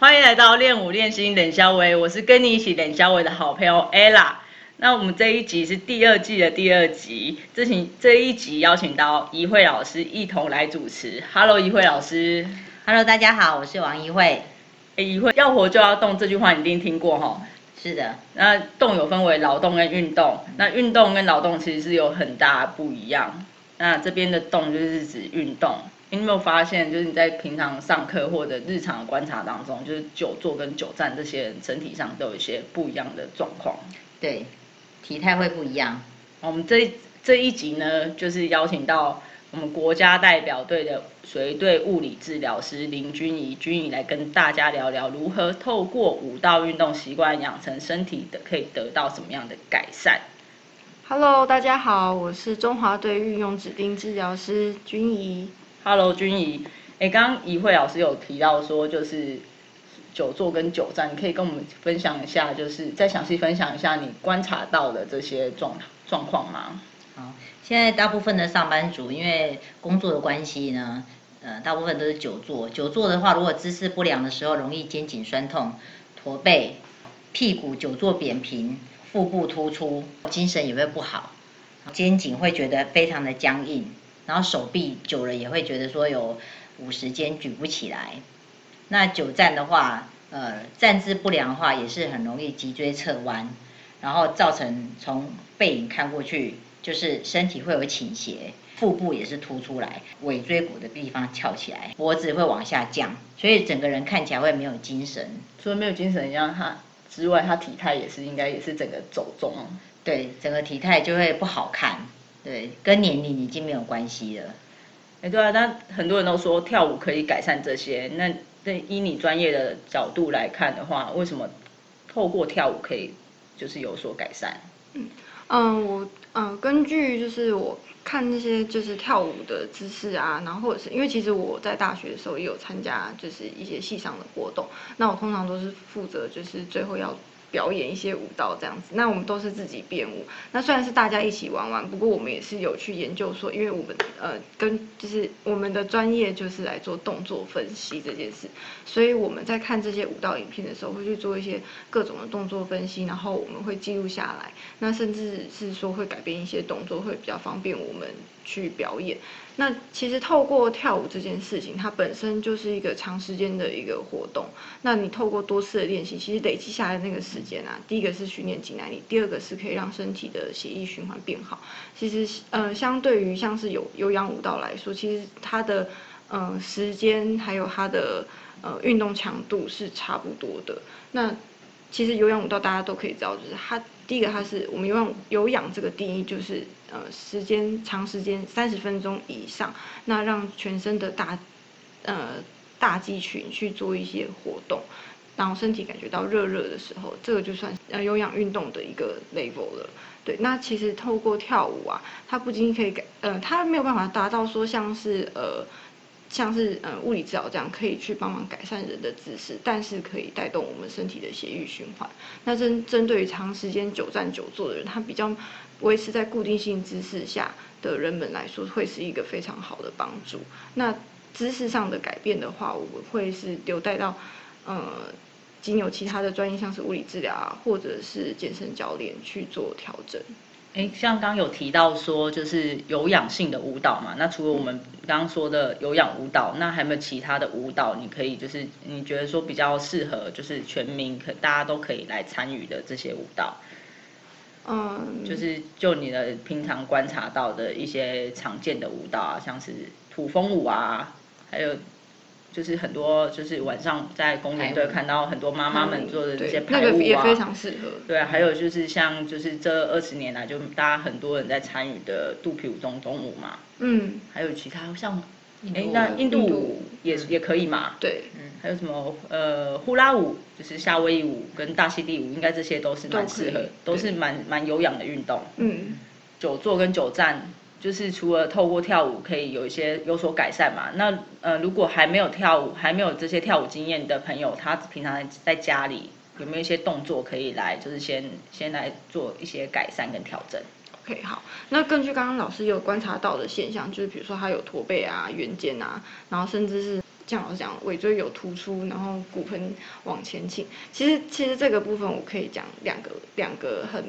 欢迎来到练舞练心冷肖维，我是跟你一起冷肖维的好朋友 Ella。那我们这一集是第二季的第二集，这请这一集邀请到怡慧老师一同来主持。Hello，怡慧老师。Hello，大家好，我是王怡慧。哎，怡慧，要活就要动这句话你一定听过哈。是的，那动有分为劳动跟运动，那运动跟劳动其实是有很大不一样。那这边的动就是指运动。你有没有发现，就是你在平常上课或者日常的观察当中，就是久坐跟久站这些人身体上都有一些不一样的状况。对，体态会不一样。我们这这一集呢，就是邀请到我们国家代表队的随队物理治疗师林君怡，君怡来跟大家聊聊如何透过舞蹈运动习惯养成身体的，可以得到什么样的改善。Hello，大家好，我是中华队运用指定治疗师君怡。Hello，君怡，哎，刚刚怡慧老师有提到说，就是久坐跟久站，你可以跟我们分享一下，就是再详细分享一下你观察到的这些状状况吗？好，现在大部分的上班族因为工作的关系呢，呃，大部分都是久坐。久坐的话，如果姿势不良的时候，容易肩颈酸痛、驼背、屁股久坐扁平、腹部突出，精神也会不好，肩颈会觉得非常的僵硬。然后手臂久了也会觉得说有五十肩举不起来。那久站的话，呃，站姿不良的话也是很容易脊椎侧弯，然后造成从背影看过去就是身体会有倾斜，腹部也是凸出来，尾椎骨的地方翘起来，脖子会往下降，所以整个人看起来会没有精神。除了没有精神一样，他之外，他体态也是应该也是整个走中。对，整个体态就会不好看。对，跟年龄已经没有关系了。哎，对啊，那很多人都说跳舞可以改善这些，那那依你专业的角度来看的话，为什么透过跳舞可以就是有所改善？嗯嗯，我嗯根据就是我看那些就是跳舞的姿势啊，然后或者是因为其实我在大学的时候也有参加就是一些戏上的活动，那我通常都是负责就是最后要。表演一些舞蹈这样子，那我们都是自己编舞。那虽然是大家一起玩玩，不过我们也是有去研究说，因为我们呃跟就是我们的专业就是来做动作分析这件事，所以我们在看这些舞蹈影片的时候，会去做一些各种的动作分析，然后我们会记录下来。那甚至是说会改变一些动作，会比较方便我们去表演。那其实透过跳舞这件事情，它本身就是一个长时间的一个活动。那你透过多次的练习，其实累积下来那个时间啊，第一个是训练肌耐力，第二个是可以让身体的血液循环变好。其实呃，相对于像是有有氧舞蹈来说，其实它的呃时间还有它的呃运动强度是差不多的。那其实有氧舞蹈大家都可以知道，就是它第一个它是我们有氧有氧这个定义就是呃时间长时间三十分钟以上，那让全身的大呃大肌群去做一些活动，然后身体感觉到热热的时候，这个就算呃有氧运动的一个 level 了。对，那其实透过跳舞啊，它不仅可以改呃它没有办法达到说像是呃。像是呃物理治疗这样可以去帮忙改善人的姿势，但是可以带动我们身体的血液循环。那针针对于长时间久站久坐的人，他比较维持在固定性姿势下的人们来说，会是一个非常好的帮助。那姿势上的改变的话，我们会是留待到呃经有其他的专业，像是物理治疗啊，或者是健身教练去做调整。哎，像刚刚有提到说，就是有氧性的舞蹈嘛，那除了我们刚刚说的有氧舞蹈，那还有没有其他的舞蹈？你可以就是你觉得说比较适合，就是全民可大家都可以来参与的这些舞蹈？嗯，就是就你的平常观察到的一些常见的舞蹈啊，像是土风舞啊，还有就是很多就是晚上在公园都会看到很多妈妈们做的这些排舞啊，个也非常适合。对啊，还有就是像就是这二十年来，就大家很多人在参与的肚皮舞、中中舞嘛，嗯，还有其他像哎那印度舞也也可以嘛，对，嗯，还有什么呃呼啦舞，就是夏威夷舞跟大溪地舞，应该这些都是蛮适合，都是蛮蛮有氧的运动。嗯。久坐跟久站，就是除了透过跳舞可以有一些有所改善嘛。那呃，如果还没有跳舞，还没有这些跳舞经验的朋友，他平常在在家里有没有一些动作可以来，就是先先来做一些改善跟调整？OK，好，那根据刚刚老师有观察到的现象，就是比如说他有驼背啊、圆肩啊，然后甚至是像老师讲，尾椎有突出，然后骨盆往前倾。其实其实这个部分我可以讲两个两个很。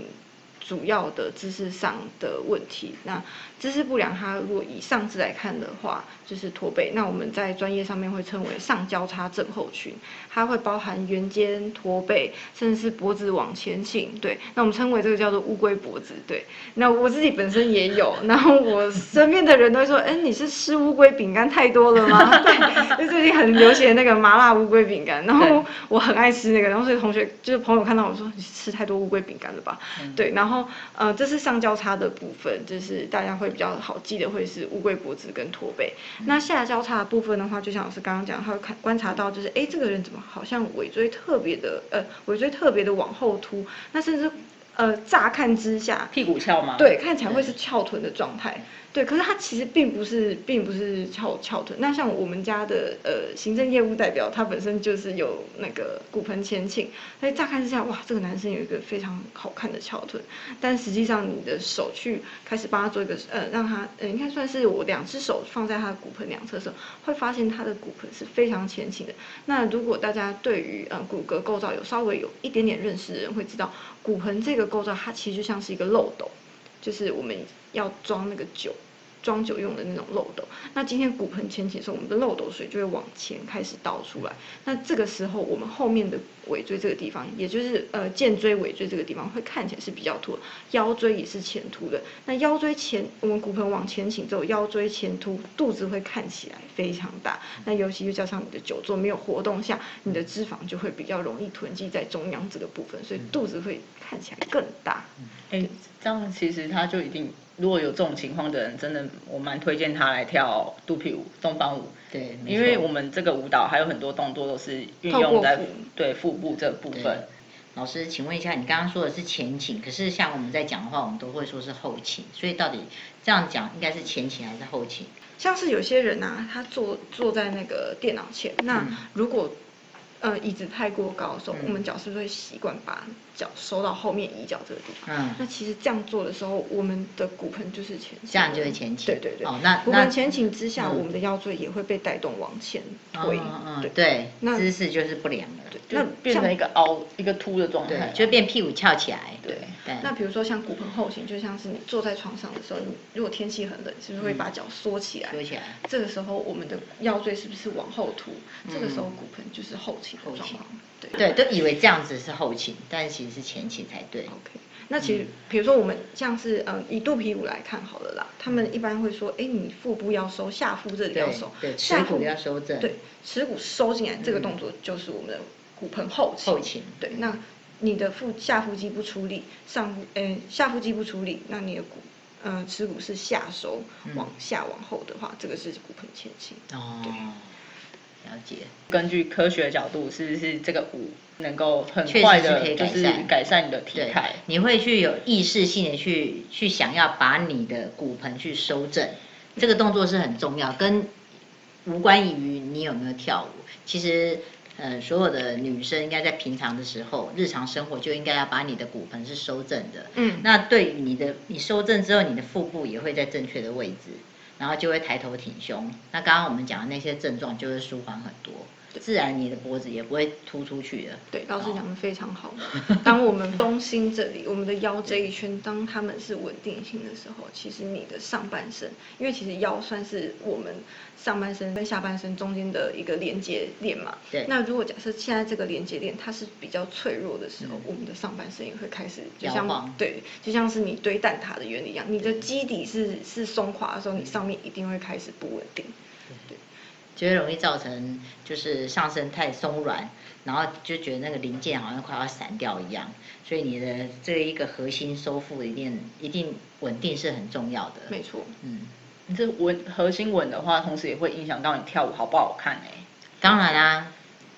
主要的姿势上的问题，那姿势不良，它如果以上肢来看的话，就是驼背。那我们在专业上面会称为上交叉症候群，它会包含圆肩、驼背，甚至是脖子往前倾。对，那我们称为这个叫做乌龟脖子。对，那我自己本身也有，然后我身边的人都会说，哎，你是吃乌龟饼干太多了吗？对，就最近很流行那个麻辣乌龟饼干，然后我很爱吃那个，然后所以同学就是朋友看到我说，你吃太多乌龟饼干了吧？对，然后。然后，呃，这是上交叉的部分，就是大家会比较好记的，会是乌龟脖子跟驼背。那下交叉的部分的话，就像老师刚刚讲，他会看观察到，就是哎，这个人怎么好像尾椎特别的，呃，尾椎特别的往后凸，那甚至呃，乍看之下，屁股翘吗？对，看起来会是翘臀的状态。对，可是他其实并不是，并不是翘翘臀。那像我们家的呃行政业务代表，他本身就是有那个骨盆前倾，所以乍看之下，哇，这个男生有一个非常好看的翘臀。但实际上，你的手去开始帮他做一个呃，让他呃，应该算是我两只手放在他的骨盆两侧的时候，会发现他的骨盆是非常前倾的。那如果大家对于呃骨骼构造有稍微有一点点认识的人，会知道骨盆这个构造，它其实就像是一个漏斗。就是我们要装那个酒，装酒用的那种漏斗。那今天骨盆前倾的时候，我们的漏斗水就会往前开始倒出来。那这个时候，我们后面的尾椎这个地方，也就是呃肩椎尾椎这个地方，会看起来是比较凸，腰椎也是前凸的。那腰椎前，我们骨盆往前倾之后，腰椎前凸，肚子会看起来非常大。那尤其又加上你的久坐没有活动下，你的脂肪就会比较容易囤积在中央这个部分，所以肚子会看起来更大。哎，这样其实它就一定，如果有这种情况的人，真的我蛮推荐他来跳肚皮舞、东方舞。对，因为我们这个舞蹈还有很多动作都是运用在对腹部这部分。老师，请问一下，你刚刚说的是前倾，可是像我们在讲的话，我们都会说是后倾，所以到底这样讲应该是前倾还是后倾？像是有些人啊，他坐坐在那个电脑前，那如果。呃，椅子太过高的时候，我们脚是不是会习惯把脚收到后面椅脚这个地方？嗯，那其实这样做的时候，我们的骨盆就是前倾，这样就会前倾。对对对。哦，那骨盆前倾之下，我们的腰椎也会被带动往前推。嗯嗯对，那姿势就是不良了，就变成一个凹、一个凸的状态，就变屁股翘起来。对。那比如说像骨盆后倾，就像是你坐在床上的时候，你如果天气很冷，是不是会把脚缩起来？缩起来。这个时候，我们的腰椎是不是往后凸？这个时候骨盆就是后倾的状况。对，都以为这样子是后倾，但其实是前倾才对。OK，那其实比如说我们像是嗯以肚皮舞来看好了啦，他们一般会说，哎，你腹部要收，下腹这里要收，对，耻骨要收正，对，耻骨收进来，这个动作就是我们的骨盆后倾。后倾，对，那你的腹下腹肌不出力，上腹，哎，下腹肌不出力，那你的骨，呃，耻骨是下收，往下往后的话，这个是骨盆前倾。哦。对。了解，根据科学角度，是不是这个舞能够很快的，就是改善你的体态？你会去有意识性的去去想要把你的骨盆去收正，这个动作是很重要，跟无关于你有没有跳舞。其实，呃，所有的女生应该在平常的时候，日常生活就应该要把你的骨盆是收正的。嗯，那对于你的你收正之后，你的腹部也会在正确的位置。然后就会抬头挺胸，那刚刚我们讲的那些症状就会舒缓很多，自然你的脖子也不会突出去的。对，老师讲的非常好。当我们中心这里，我们的腰这一圈，当他们是稳定性的时候，其实你的上半身，因为其实腰算是我们上半身跟下半身中间的一个连接链嘛。对。那如果假设现在这个连接链它是比较脆弱的时候，我们的上半身也会开始就像对，就像是你堆蛋挞的原理一样，你的基底是是松垮的时候，你上面。一定会开始不稳定，对，就会容易造成就是上身太松软，然后就觉得那个零件好像快要散掉一样，所以你的这一个核心收腹一定一定稳定是很重要的。没错，嗯，你这稳核心稳的话，同时也会影响到你跳舞好不好看哎。当然啦，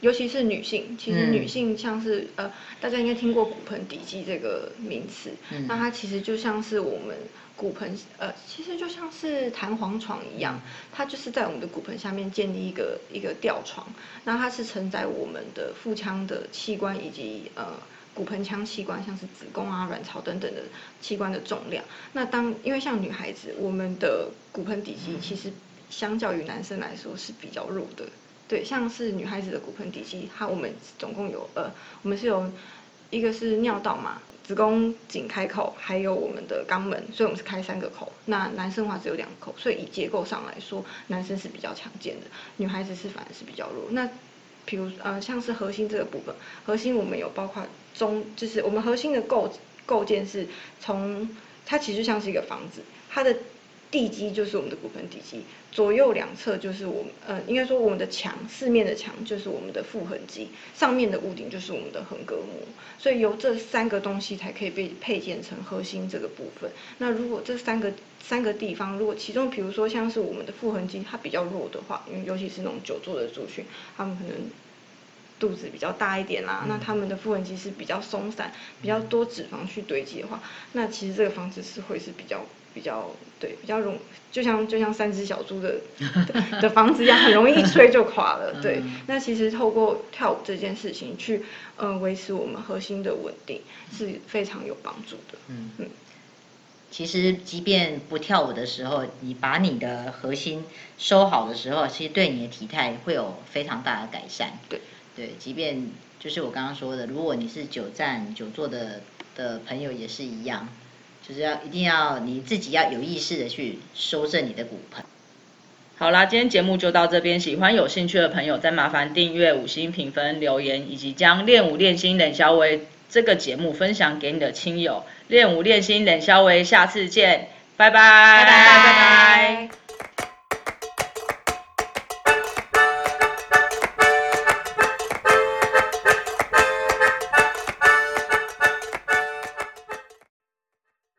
尤其是女性，其实女性像是呃，大家应该听过骨盆底肌这个名词，那它其实就像是我们。骨盆呃，其实就像是弹簧床一样，它就是在我们的骨盆下面建立一个一个吊床，那它是承载我们的腹腔的器官以及呃骨盆腔器官，像是子宫啊、卵巢等等的器官的重量。那当因为像女孩子，我们的骨盆底肌其实相较于男生来说是比较弱的。对，像是女孩子的骨盆底肌，它我们总共有呃，我们是有一个是尿道嘛，子宫颈开口，还有我们的肛门，所以我们是开三个口。那男生的话只有两个口，所以以结构上来说，男生是比较强健的，女孩子是反而是比较弱。那比如呃，像是核心这个部分，核心我们有包括中，就是我们核心的构构建是从它其实像是一个房子，它的。地基就是我们的骨盆底肌，左右两侧就是我们，呃，应该说我们的墙，四面的墙就是我们的腹横肌，上面的屋顶就是我们的横膈膜，所以由这三个东西才可以被配建成核心这个部分。那如果这三个三个地方，如果其中比如说像是我们的腹横肌它比较弱的话，因为尤其是那种久坐的族群，他们可能肚子比较大一点啦，那他们的腹横肌是比较松散，比较多脂肪去堆积的话，那其实这个房子是会是比较。比较对，比较容，就像就像三只小猪的的房子一样，很容易一吹就垮了。对，那其实透过跳舞这件事情去，呃，维持我们核心的稳定是非常有帮助的。嗯嗯，其实即便不跳舞的时候，你把你的核心收好的时候，其实对你的体态会有非常大的改善。对对，即便就是我刚刚说的，如果你是久站久坐的的朋友也是一样。就是要一定要你自己要有意识的去修正你的骨盆。好啦，今天节目就到这边，喜欢有兴趣的朋友再麻烦订阅、五星评分、留言，以及将练舞练心冷消微这个节目分享给你的亲友。练舞练心冷消微，下次见，拜拜，拜拜拜拜。